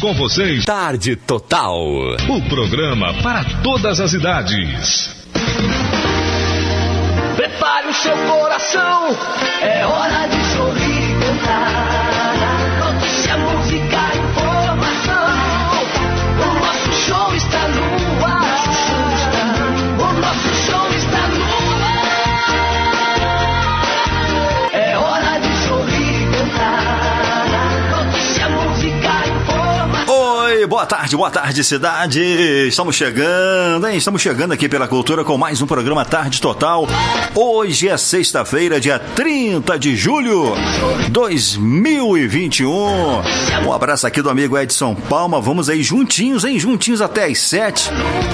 com vocês. Tarde Total. O programa para todas as idades. Prepare o seu coração, é hora de sorrir e cantar. Notícia, música, informação. O nosso show boa tarde, boa tarde, cidade. Estamos chegando, hein? Estamos chegando aqui pela Cultura com mais um programa Tarde Total. Hoje é sexta-feira, dia 30 de julho 2021. Um abraço aqui do amigo Edson Palma. Vamos aí juntinhos, hein? Juntinhos até às sete.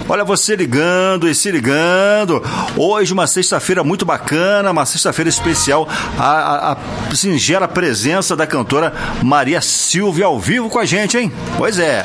Olha você ligando e se ligando. Hoje, uma sexta-feira muito bacana, uma sexta-feira especial. A, a, a singela presença da cantora Maria Silvia ao vivo com a gente, hein? Pois é.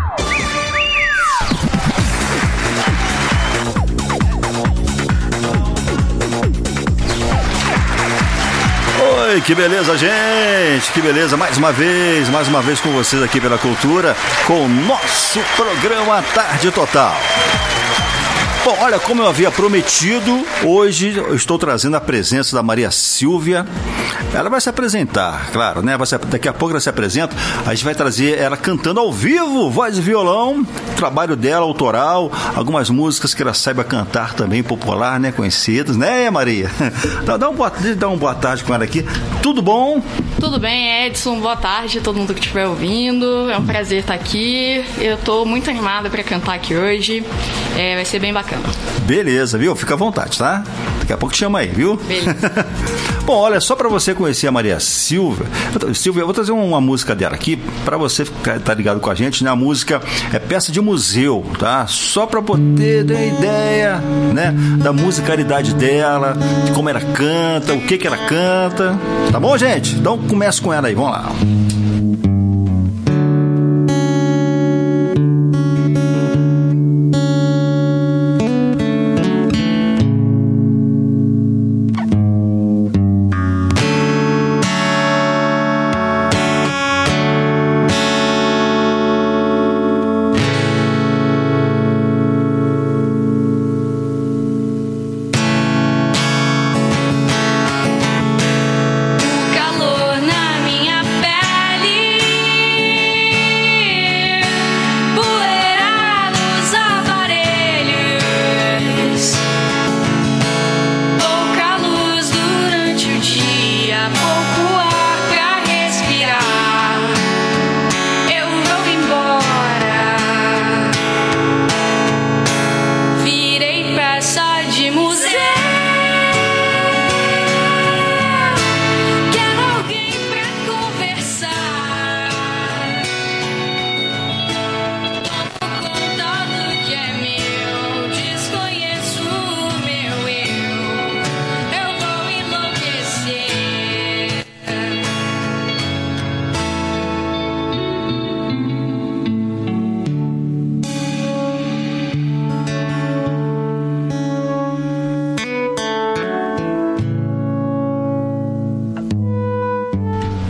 Oi, que beleza, gente! Que beleza, mais uma vez, mais uma vez com vocês aqui pela Cultura, com o nosso programa Tarde Total. Bom, olha, como eu havia prometido, hoje eu estou trazendo a presença da Maria Silvia. Ela vai se apresentar, claro, né? Se- daqui a pouco ela se apresenta. A gente vai trazer ela cantando ao vivo, voz e violão, trabalho dela, autoral, algumas músicas que ela saiba cantar também, popular, né? Conhecidas, né, Maria? Dá, um boa, dá uma boa tarde com ela aqui. Tudo bom? Tudo bem, Edson? Boa tarde a todo mundo que estiver ouvindo. É um prazer estar aqui. Eu tô muito animada para cantar aqui hoje. É, vai ser bem bacana. Beleza, viu? Fica à vontade, tá? Daqui a pouco te chama aí, viu? Beleza. Bom, olha, só pra você conhecer a Maria Silva, Silvia, eu vou trazer uma música dela aqui pra você ficar tá ligado com a gente, né? A música é peça de museu, tá? Só pra poder ter ideia, né, da musicalidade dela, de como ela canta, o que que ela canta. Tá bom, gente? Então começa com ela aí, vamos lá.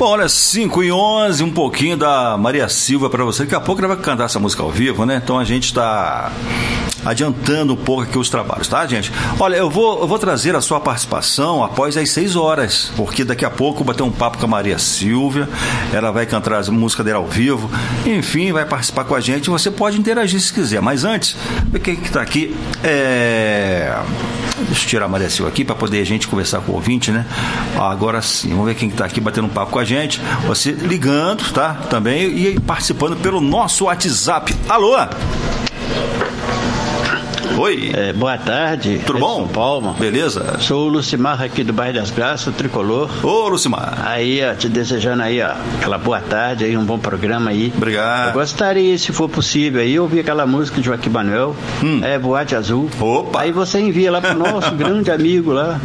Bom, olha, 5 e 11, um pouquinho da Maria Silva pra você. Daqui a pouco ela vai cantar essa música ao vivo, né? Então a gente está adiantando um pouco aqui os trabalhos, tá, gente? Olha, eu vou, eu vou trazer a sua participação após as 6 horas, porque daqui a pouco eu vou bater um papo com a Maria Silvia. Ela vai cantar as músicas dela ao vivo. Enfim, vai participar com a gente. Você pode interagir se quiser. Mas antes, quem que tá aqui. É. Deixa eu tirar a Maria Silva aqui para poder a gente conversar com o ouvinte, né? Agora sim, vamos ver quem está aqui batendo um papo com a gente. Você ligando, tá? Também e participando pelo nosso WhatsApp. Alô? Oi. É, boa tarde. Tudo bom? Edson Palma. Beleza? Sou o Lucimar aqui do bairro das Graças, tricolor. Ô, Lucimar. Aí, ó, te desejando aí, ó, aquela boa tarde aí, um bom programa aí. Obrigado. Eu gostaria, se for possível, aí ouvir aquela música de Joaquim Manuel, é Boate Azul. Hum. Opa. Aí você envia lá pro nosso grande amigo lá,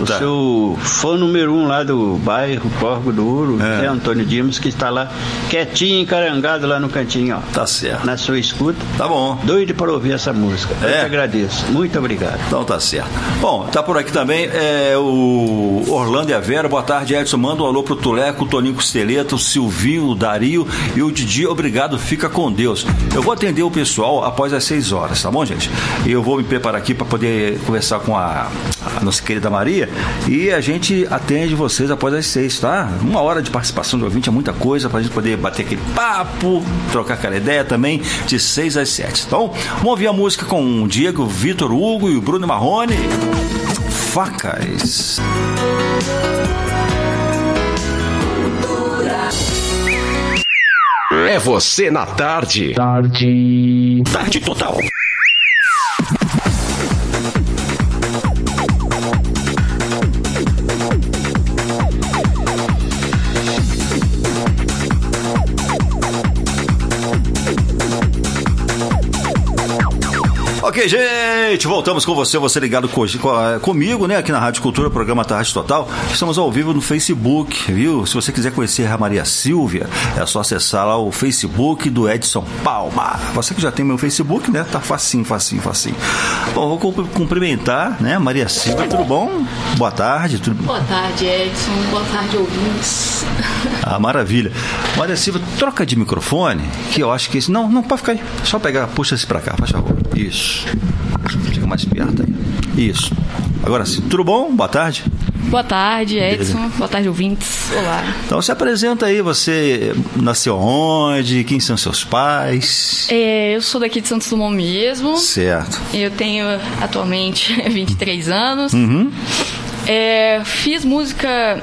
o Tá. seu fã número um lá do bairro Corvo do Ouro, É. Antônio Dimas, que está lá quietinho, encarangado lá no cantinho, ó. Tá certo. Na sua escuta. Tá bom. Doido para ouvir essa música. Eu É. te agradeço. Muito obrigado. Então tá certo. Bom, tá por aqui também é, o Orlando e a Vera. Boa tarde, Edson. Manda um alô pro Tuleco, o Toninho Costeleta, o Silvinho, o Dario e o Didi. Obrigado, fica com Deus. Eu vou atender o pessoal após as 6 horas, tá bom, gente? E eu vou me preparar aqui para poder conversar com a, a nossa querida Maria e a gente atende vocês após as 6, tá? Uma hora de participação de ouvinte é muita coisa pra gente poder bater aquele papo, trocar aquela ideia também, de 6 às 7. Então, vamos ouvir a música com o Diego, o Vitor Hugo e o Bruno Marrone. Facas. É você na tarde. Tarde total. Ok, gente, voltamos com você, você ligado co- co- comigo, né, aqui na Rádio Cultura, programa Tarde Total. Estamos ao vivo no Facebook, viu? Se você quiser conhecer a Maria Silvia, é só acessar lá o Facebook do Edson Palma. Você que já tem meu Facebook, né, tá facinho, facinho, facinho. Bom, vou cum- cumprimentar, né, Maria Silvia, tudo bom? Boa tarde, tudo Boa tarde, Edson. Boa tarde, ouvintes. ah, maravilha. Maria Silva, troca de microfone, que eu acho que esse. Não, não, pode ficar aí. Só pegar, puxa esse pra cá, faz favor. Isso. Fica mais perto aí. Isso. Agora sim, tudo bom? Boa tarde. Boa tarde, Edson. Boa tarde, ouvintes. Olá. Então se apresenta aí, você nasceu onde? Quem são seus pais? É, eu sou daqui de Santos Dumont mesmo. Certo. Eu tenho atualmente 23 anos. Uhum. É, fiz música.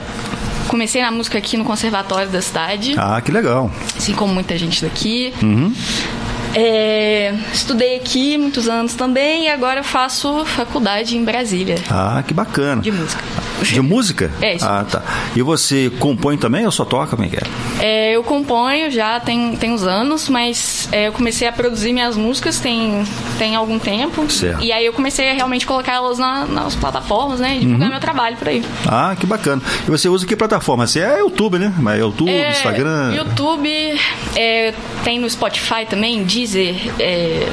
Comecei na música aqui no Conservatório da cidade, Ah, que legal. assim como muita gente daqui. Uhum. É, estudei aqui muitos anos também e agora faço faculdade em Brasília Ah, que bacana. de música. De música? É, isso. Ah, tá. E você compõe também ou só toca? Como é é? É, eu componho já tem, tem uns anos, mas é, eu comecei a produzir minhas músicas tem, tem algum tempo. Certo. E aí eu comecei a realmente colocar elas na- nas plataformas, né? E divulgar Uhum. meu trabalho por aí. Ah, que bacana. E você usa que plataforma? Você é YouTube, né? Mas é YouTube, Instagram. YouTube, tem no Spotify também, Deezer, é,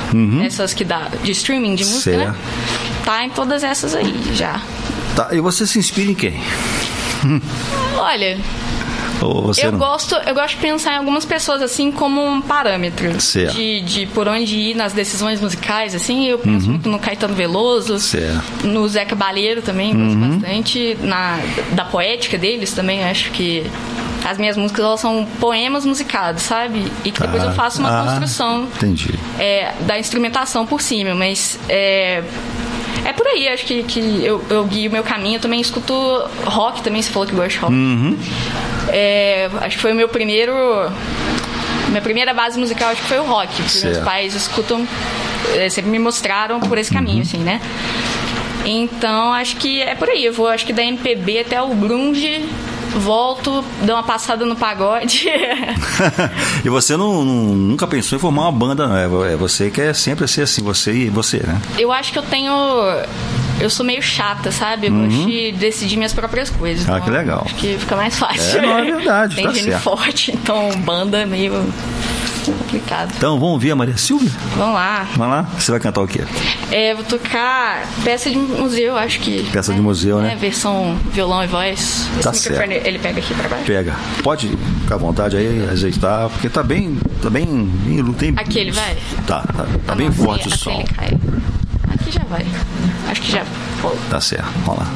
essas que dá de streaming de música, né? Uhum. Certo. Tá em todas essas aí já. Tá, e você se inspira em quem? Olha, eu não? gosto, eu gosto de pensar em algumas pessoas assim como um parâmetro Certo. de, de por onde ir nas decisões musicais, assim, eu penso muito no Caetano Veloso, Uhum. Certo. Uhum. no Zé Cabaleiro também, gosto bastante, na da poética deles também, acho que as minhas músicas elas são poemas musicados, sabe? E que depois eu faço uma Ah, construção é, da instrumentação por cima, mas é, é por aí, acho que, que eu, eu guio o meu caminho. Eu também escuto rock também, você falou que gosta de rock. Uhum. É, acho que foi o meu primeiro. Minha primeira base musical acho que foi o rock. Porque meus Certo. pais escutam, é, sempre me mostraram por esse caminho, assim, né? Então acho que é por aí. Eu vou, acho que da MPB até o grunge, volto, dou uma passada no pagode. e você não, não- nunca pensou em formar uma banda, não é? É Você quer sempre ser assim, você e você, né? Eu acho que eu tenho. Eu sou meio chata, sabe? Eu gosto de decidir minhas próprias coisas. Uhum. Ah, então que legal. Acho que fica mais fácil. É, não, é verdade, Tem tá gene certo. forte, então banda é meio complicado. Então vamos ouvir a Maria Silvia? Vamos lá. Vamos lá? Você vai cantar o quê? É, vou tocar peça de museu, acho que. Peça de museu, né? É, versão violão e voz. Esse Tá microfone ele pega aqui pra baixo. Pega. Pode ficar à vontade aí, ajeitar, porque tá bem. Tá bem. tem, Aqui ele vai? Tá, tá, tá Ah, bem forte o som. Aqui já vai. Acho que já. Pô. Tá certo, vamos lá.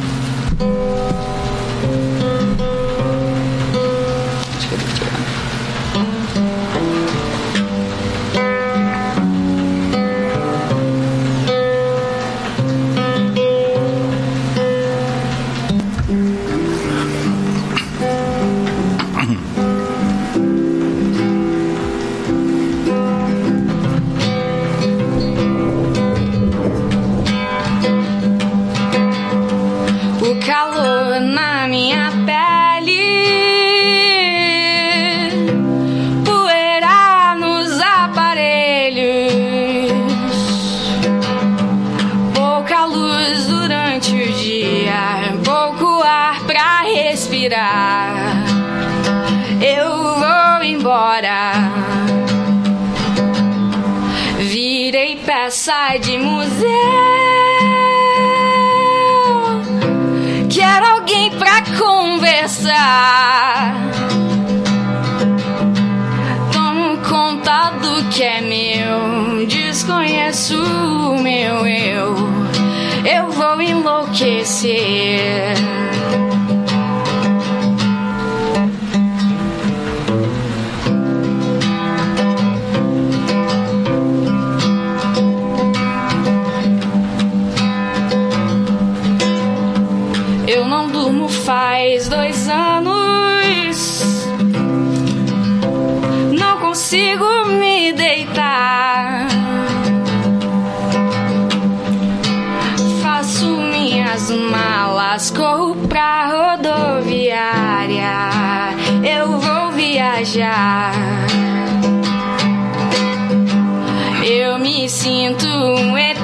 De museu. Quero alguém pra conversar. Tomo conta do que é meu. Desconheço o meu eu. Eu vou enlouquecer. Sinto um ET.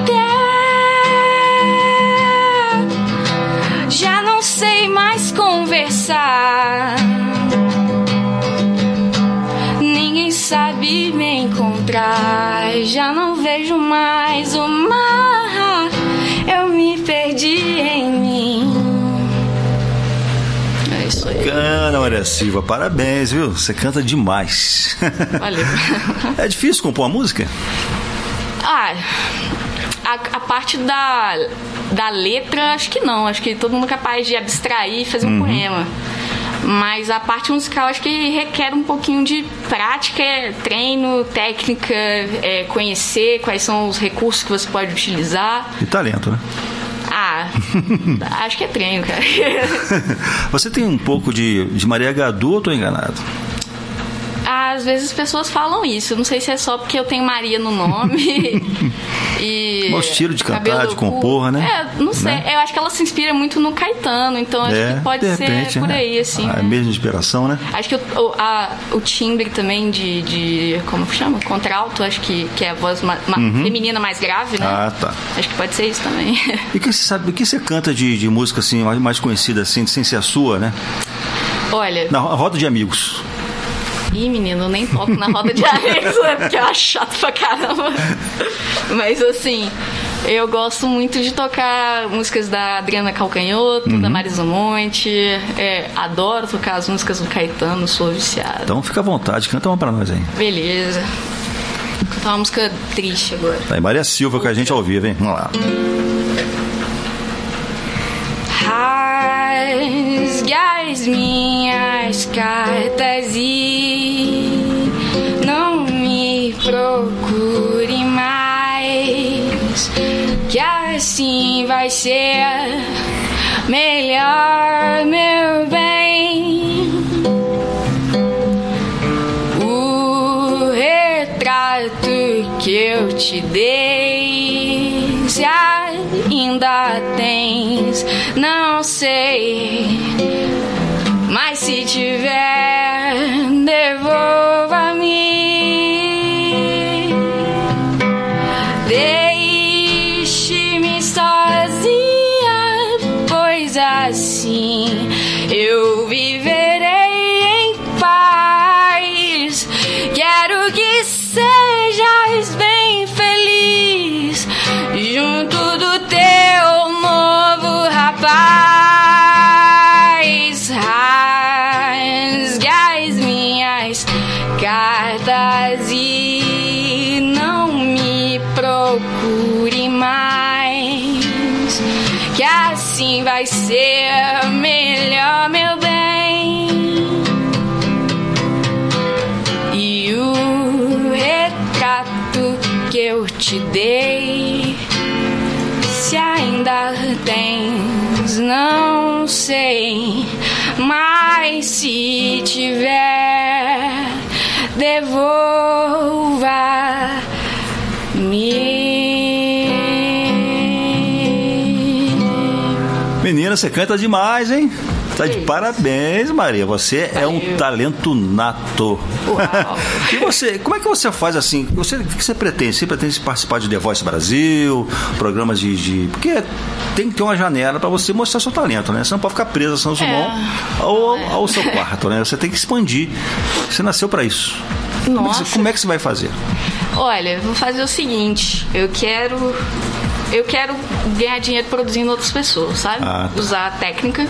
Já não sei mais conversar. Ninguém sabe me encontrar. Já não vejo mais o mar. Eu me perdi em mim. É isso aí. Bacana, Maria Silva. Parabéns, viu? Você canta demais. Valeu. É difícil compor uma música? Ah, a, a parte da, da letra, acho que não. Acho que todo mundo é capaz de abstrair e fazer um poema. Mas a parte musical acho que requer um pouquinho de prática, treino, técnica, é, conhecer quais são os recursos que você pode utilizar. E talento, né? Ah, acho que é treino, cara. Você tem um pouco de, de Maria Gadu ou tô enganado? Às vezes as pessoas falam isso. Não sei se é só porque eu tenho Maria no nome. e. O estilo de cantar, de compor, né? É, não sei. Né? Eu acho que ela se inspira muito no Caetano, então acho que pode de ser repente, por né? aí, assim. A mesma inspiração, né? Acho que o, o, a- o timbre também de, de. Como que chama? Contralto, acho que, que é a voz ma- ma- feminina mais grave, né? Uhum. Ah, tá. Acho que pode ser isso também. E que você sabe, o que você canta de, de música assim, mais, conhecida assim, sem ser a sua, né? Olha, Na ro- roda de amigos. Ih, menino, eu nem toco na roda de amigos, né? Porque eu acho chato pra caramba. Mas assim, eu gosto muito de tocar músicas da Adriana Calcanhoto, Uhum. da Marisa Monte. É, adoro tocar as músicas do Caetano, sou viciada. Então fica à vontade, canta uma pra nós aí. Beleza. Vou cantar uma música triste agora. Tá aí, Maria Silva com a gente ao vivo, hein? Vamos lá. Rasgue as minhas cartas e não me procure mais, que assim vai ser melhor, meu bem. O retrato que eu te dei, se ainda tens, não sei. Mas se tiver, Se tiver, devolva-me. Menina, você canta demais, hein? Tá de parabéns, Maria. Você é um Valeu. talento nato. E você, como é que você faz assim? Você, o que você pretende? Você pretende participar de The Voice Brasil, programas de. de- porque tem que ter uma janela para você mostrar seu talento, né? Você não pode ficar preso a São João ao, ao seu quarto, né? Você tem que expandir. Você nasceu para isso. Como é você- Nossa. Como é que você vai fazer? Olha, vou fazer o seguinte, eu quero eu quero ganhar dinheiro produzindo outras pessoas, sabe? Ah, tá. Usar a técnica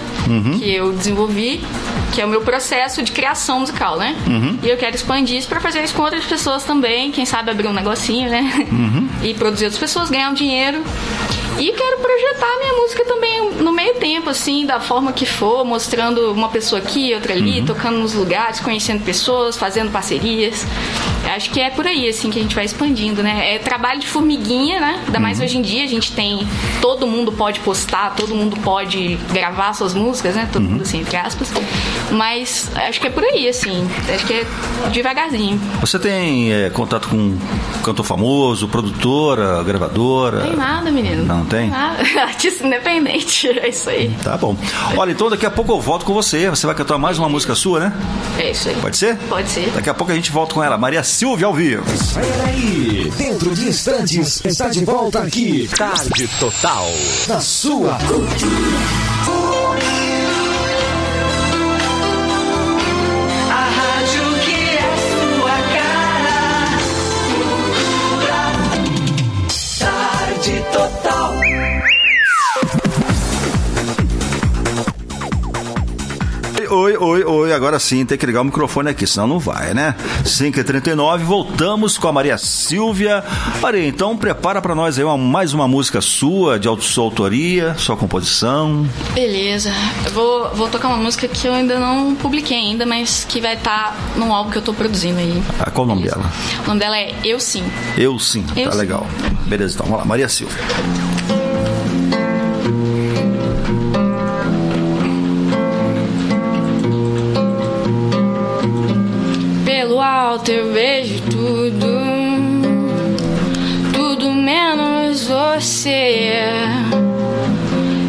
que eu desenvolvi, que é o meu processo de criação musical, né? E eu quero expandir isso para fazer isso com outras pessoas também, quem sabe abrir um negocinho, né? e produzir outras pessoas, ganhar um dinheiro. E quero projetar minha música também no meio tempo, assim, da forma que for, mostrando uma pessoa aqui, outra ali, tocando nos lugares, conhecendo pessoas, fazendo parcerias. Acho que é por aí, assim, que a gente vai expandindo, né? É trabalho de formiguinha, né? Ainda mais hoje em dia, a gente tem. Todo mundo pode postar, todo mundo pode gravar suas músicas, né? Todo mundo, assim, entre aspas. Mas acho que é por aí, assim. Acho que é devagarzinho. Você tem é, contato com cantor famoso, produtora, gravadora? Tem nada, menino. Não tem? nada. Artista independente, é isso aí. Tá bom. Olha, então daqui a pouco eu volto com você. Você vai cantar mais uma música sua, né? É isso aí. Pode ser? Pode ser. Daqui a pouco a gente volta com ela. Maria Silvia ao vivo. Peraí, dentro de instantes está de volta aqui. Tarde Total. Na sua A Oi, oi, oi. Agora sim, tem que ligar o microfone aqui, senão não vai, né? 5h39, voltamos com a Maria Silvia. Maria, então prepara pra nós aí uma- mais uma música sua, de sua autoria, sua composição. Beleza. Eu vou, vou tocar uma música que eu ainda não publiquei ainda, mas que vai estar num álbum que eu tô produzindo aí. Ah, qual o nome Beleza. dela? O nome dela é Eu Sim. Eu sim, Eu tá Sim. legal. Beleza, então vamos lá, Maria Silvia. Alto eu vejo tudo, tudo menos você.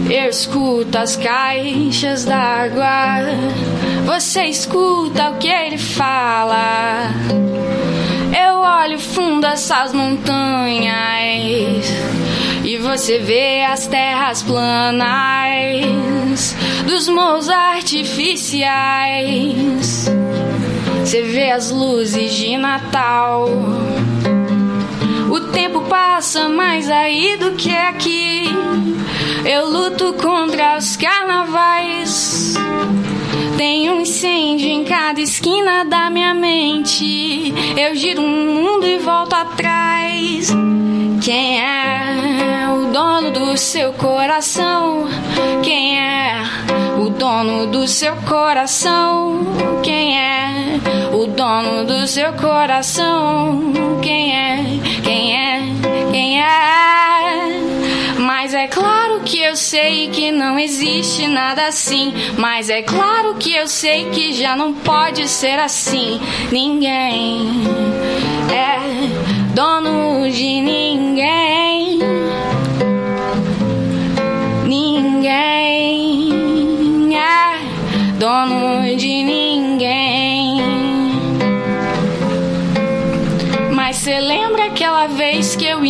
Eu escuto as caixas d'água, você escuta o que ele fala. Eu olho fundo essas montanhas e você vê as terras planas dos morros artificiais. Você vê as luzes de Natal. O tempo passa mais aí do que aqui. Eu luto contra os carnavais. Tem um incêndio em cada esquina da minha mente. Eu giro um mundo e volto atrás. Quem é dono do seu coração? Quem é o dono do seu coração? Quem é o dono do seu coração? Quem é? Quem é? Quem é? Mas é claro que eu sei que não existe nada assim. Mas é claro que eu sei que já não pode ser assim. Ninguém é dono de ninguém. Ninguém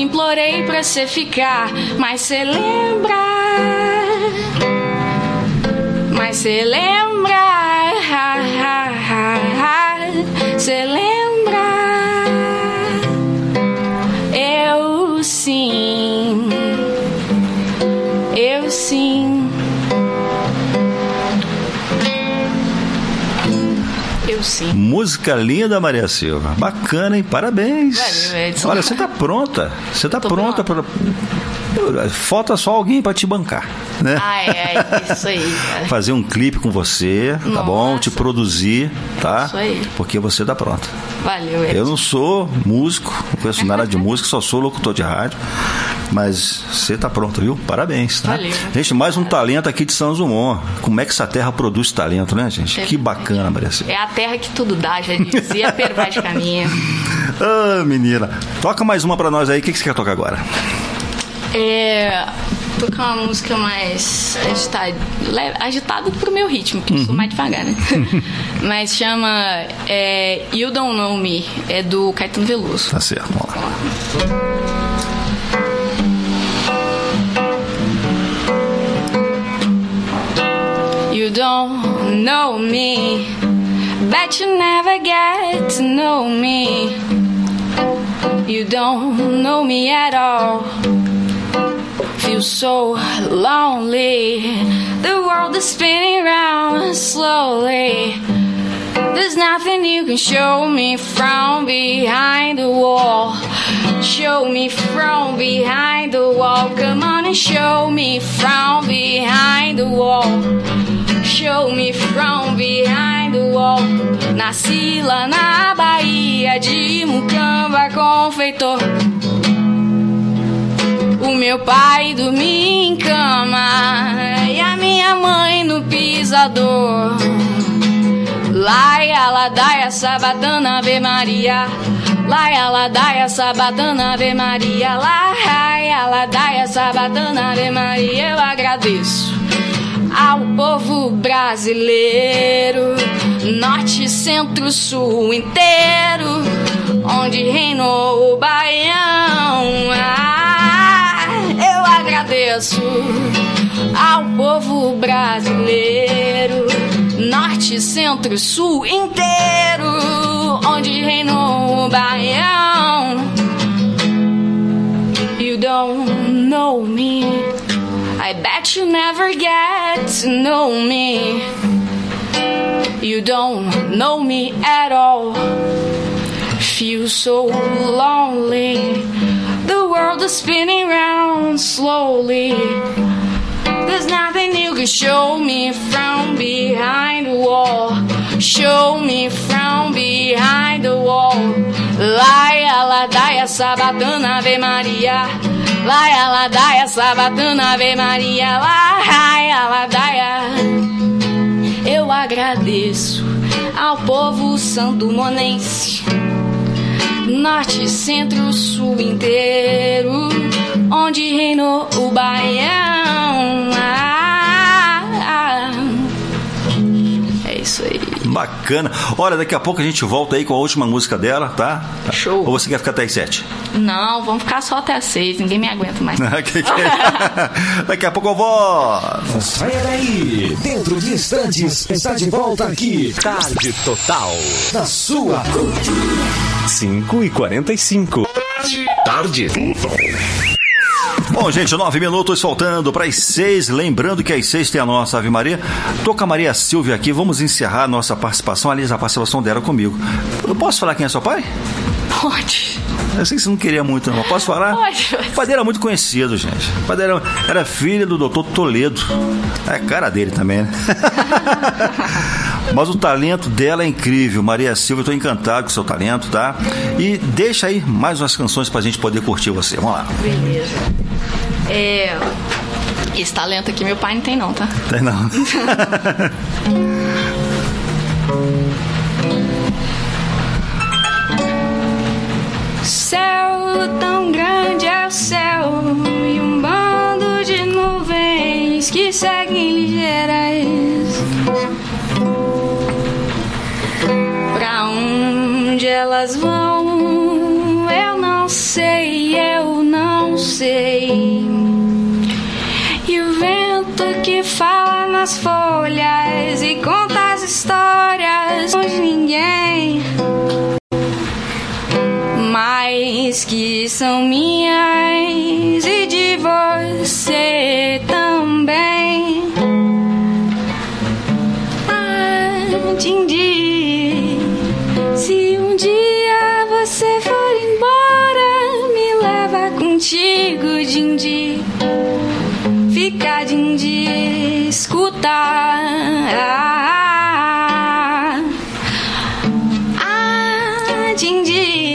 implorei pra cê ficar? Mas cê lembra? Mas cê lembra? Cê lembra? Sim. Música linda, Maria Silva. Bacana, hein? Parabéns. Valeu, Edson. Olha, você tá pronta. Você tá Tô pronta para. Falta só alguém pra te bancar, né? Ah, é, é isso aí, cara. Fazer um clipe com você, tá Nossa. bom? Te produzir, tá? Isso aí. Porque você tá pronta. Valeu, Eu Edson. não sou músico, não conheço nada de música, só sou locutor de rádio. Mas você tá pronto, viu? Parabéns, tá? Valeu. Gente, mais um talento aqui de São Dumont. Como é que essa terra produz talento, né, gente? É que bacana, Maria Silva. É a terra que tudo dá, já dizia Pedro Vaz de Caminha. Ah, menina. Toca mais uma pra nós aí. O que que você quer tocar agora? É. Tocar uma música mais agitada, agitada pro meu ritmo, que eu Uhum. sou mais devagar, né? Mas chama é, You Don't Know Me, é do Caetano Veloso. Tá certo, vamos lá. You don't know me, Bet you never get to know me. You don't know me at all. Feel so lonely. The world is spinning round slowly. There's nothing you can show me from behind the wall. Show me from behind the wall. Come on and show me from behind the wall. Show me from behind the wall. Nasci lá na Bahia de Mucamba, confeitor. O meu pai dormia em cama e a minha mãe no pisador. Laia, ladaia, sabatana, Ave Maria. Laia, ladaia, sabatana, Ave Maria. Laia, ladaia, sabatana, Ave Maria. Eu agradeço ao povo brasileiro, norte, centro, sul inteiro, onde reinou o Baião. Ao povo brasileiro, norte, centro, sul inteiro, onde reinou o Baião. You don't know me. I bet you never get to know me. You don't know me at all. Feel so lonely. The world is spinning round slowly. There's nothing you can show me from behind the wall. Show me from behind the wall. Laia, ladaia, sabatana, Ave Maria. Laia, ladaia, sabatana, Ave Maria. Laia, ladaia. Eu agradeço ao povo sandumonense. Norte, centro, sul inteiro, onde reinou o Baião. Ah, ah. É isso aí. Bacana. Olha, daqui a pouco a gente volta aí com a última música dela, tá? Show. Ou você quer ficar até as sete? Não, vamos ficar só até as seis, ninguém me aguenta mais. Que que é? daqui a pouco eu vou. Saia daí. Dentro de instantes, está de volta aqui. Tarde Total. Na sua 5 e 45. Tarde Bom, gente, nove minutos faltando para as seis. Lembrando que às seis tem a nossa Ave Maria. Tô com a Maria Silvia aqui. Vamos encerrar a nossa participação. Aliás, a participação dela comigo. Eu posso falar quem é seu pai? Pode. Eu sei que você não queria muito, não. Posso falar? Pode. O pai dele era muito conhecido, gente. O pai dele era, era filho do doutor Toledo. É cara dele também, né? Mas o talento dela é incrível. Maria Silva, eu tô encantado com o seu talento, tá? E deixa aí mais umas canções pra gente poder curtir você. Vamos lá. Beleza. É. Esse talento aqui meu pai não tem não, tá? Tem não. Céu tão grande é o céu e um bando de nuvens que seguem ligeiras. Elas vão, eu não sei, eu não sei. E o vento que fala nas folhas e conta as histórias onde ninguém mas que são minhas e de você também. Ah, Dindi, contigo, Dindi. Fica, Dindi, escuta. Ah, ah, Dindi,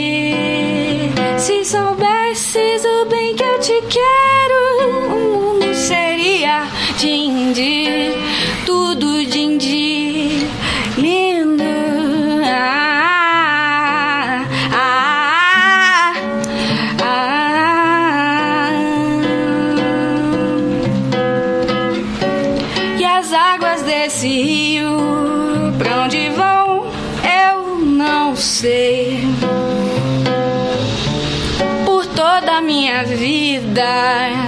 die.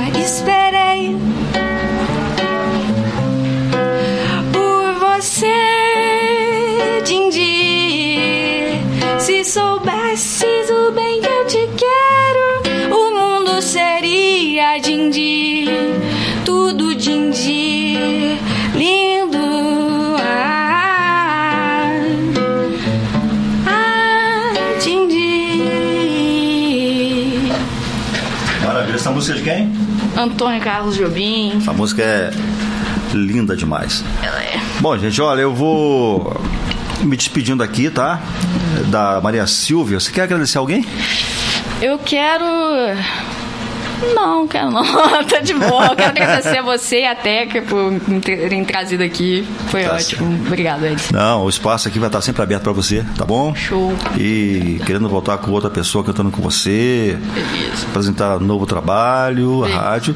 Música de quem? Antônio Carlos Jobim. Essa música é linda demais. Ela é. Bom, gente, olha, eu vou me despedindo aqui, tá? Da Maria Silvia. Você quer agradecer alguém? Eu quero. Não, quero não. tá de boa. Eu quero agradecer a você e a Teca por me terem trazido aqui. Foi Tá ótimo. Obrigado, Ed. Não, o espaço aqui vai estar sempre aberto para você, tá bom? Show. E querendo voltar com outra pessoa cantando com você, Beleza. apresentar novo trabalho, a Beleza. rádio.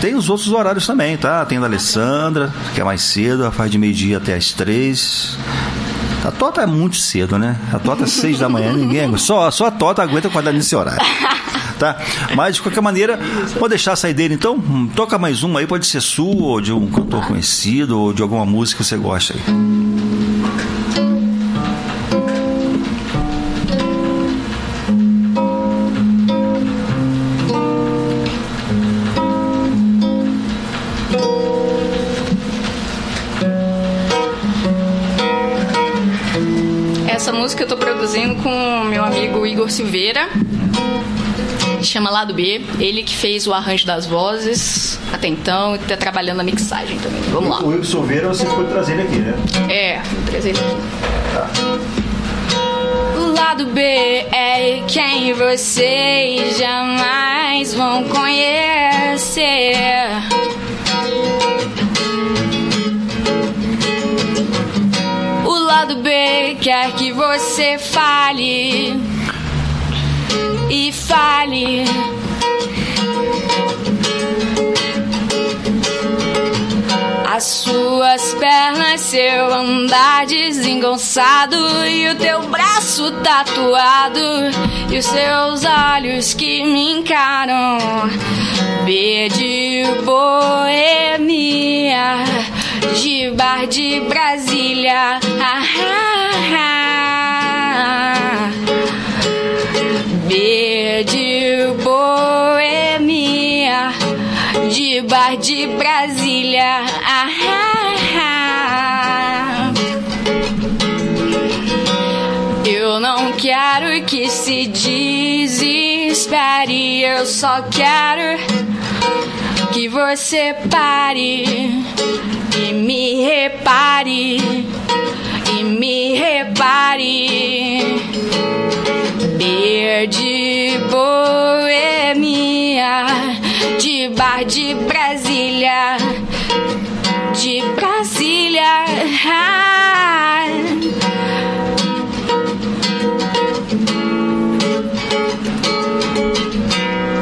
Tem os outros horários também, tá? Tem da Alessandra, que é mais cedo, ela faz de meio-dia até as três. A Tota é muito cedo, né? A Tota é seis da manhã, ninguém. Só, só a Tota aguenta acordar nesse horário. Tá? Mas de qualquer maneira, vou deixar a saideira então. Hum, Toca mais uma aí, pode ser sua, ou de um cantor conhecido, ou de alguma música que você gosta aí. Essa música eu tô produzindo com meu amigo Igor Silveira. Chama Lado B. Ele que fez o arranjo das vozes até então e tá trabalhando na mixagem também. Vamos lá. O Igor Silveira você pode trazer ele aqui, né? É, vou trazer ele aqui. O lado B é quem vocês jamais vão conhecer. O lado B quer que você fale e fale. As suas pernas, seu andar desengonçado e o teu braço tatuado e os seus olhos que me encaram. B de boemia, de bar de Brasília. Ah, ah, ah. De boemia, de bar de Brasília. Ah, ah, ah. Eu não quero que se desespere, eu só quero que você pare e me repare, e me repare. B de boemia, de bar de Brasília, de Brasília.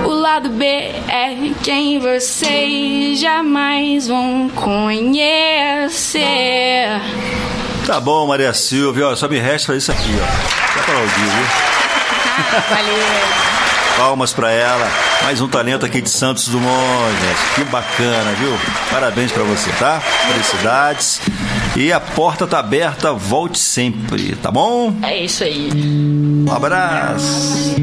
O lado B é quem vocês jamais vão conhecer. Tá bom, Maria Silvia, só me resta isso aqui, ó. Só pra ouvir, viu? Valeu. Palmas pra ela. Mais um talento aqui de Santos Dumont, gente. Que bacana, viu? Parabéns pra você, tá? Felicidades. E a porta tá aberta, volte sempre, tá bom? É isso aí. Um abraço.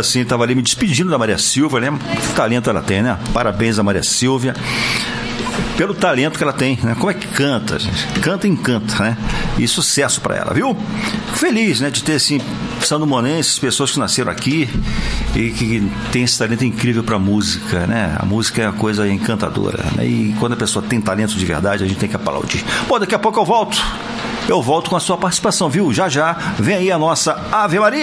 Agora sim, estava ali me despedindo da Maria Silvia, né? Que talento ela tem, né? Parabéns a Maria Silvia pelo talento que ela tem, né? Como é que canta, gente? Canta e encanta, né? E sucesso para ela, viu? Feliz, né, de ter assim, Sandro Monenses, pessoas que nasceram aqui e que tem esse talento incrível para música, né? A música é uma coisa encantadora, né? E quando a pessoa tem talento de verdade, a gente tem que aplaudir. Bom, daqui a pouco eu volto. Eu volto com a sua participação, viu? Já já vem aí a nossa Ave Maria.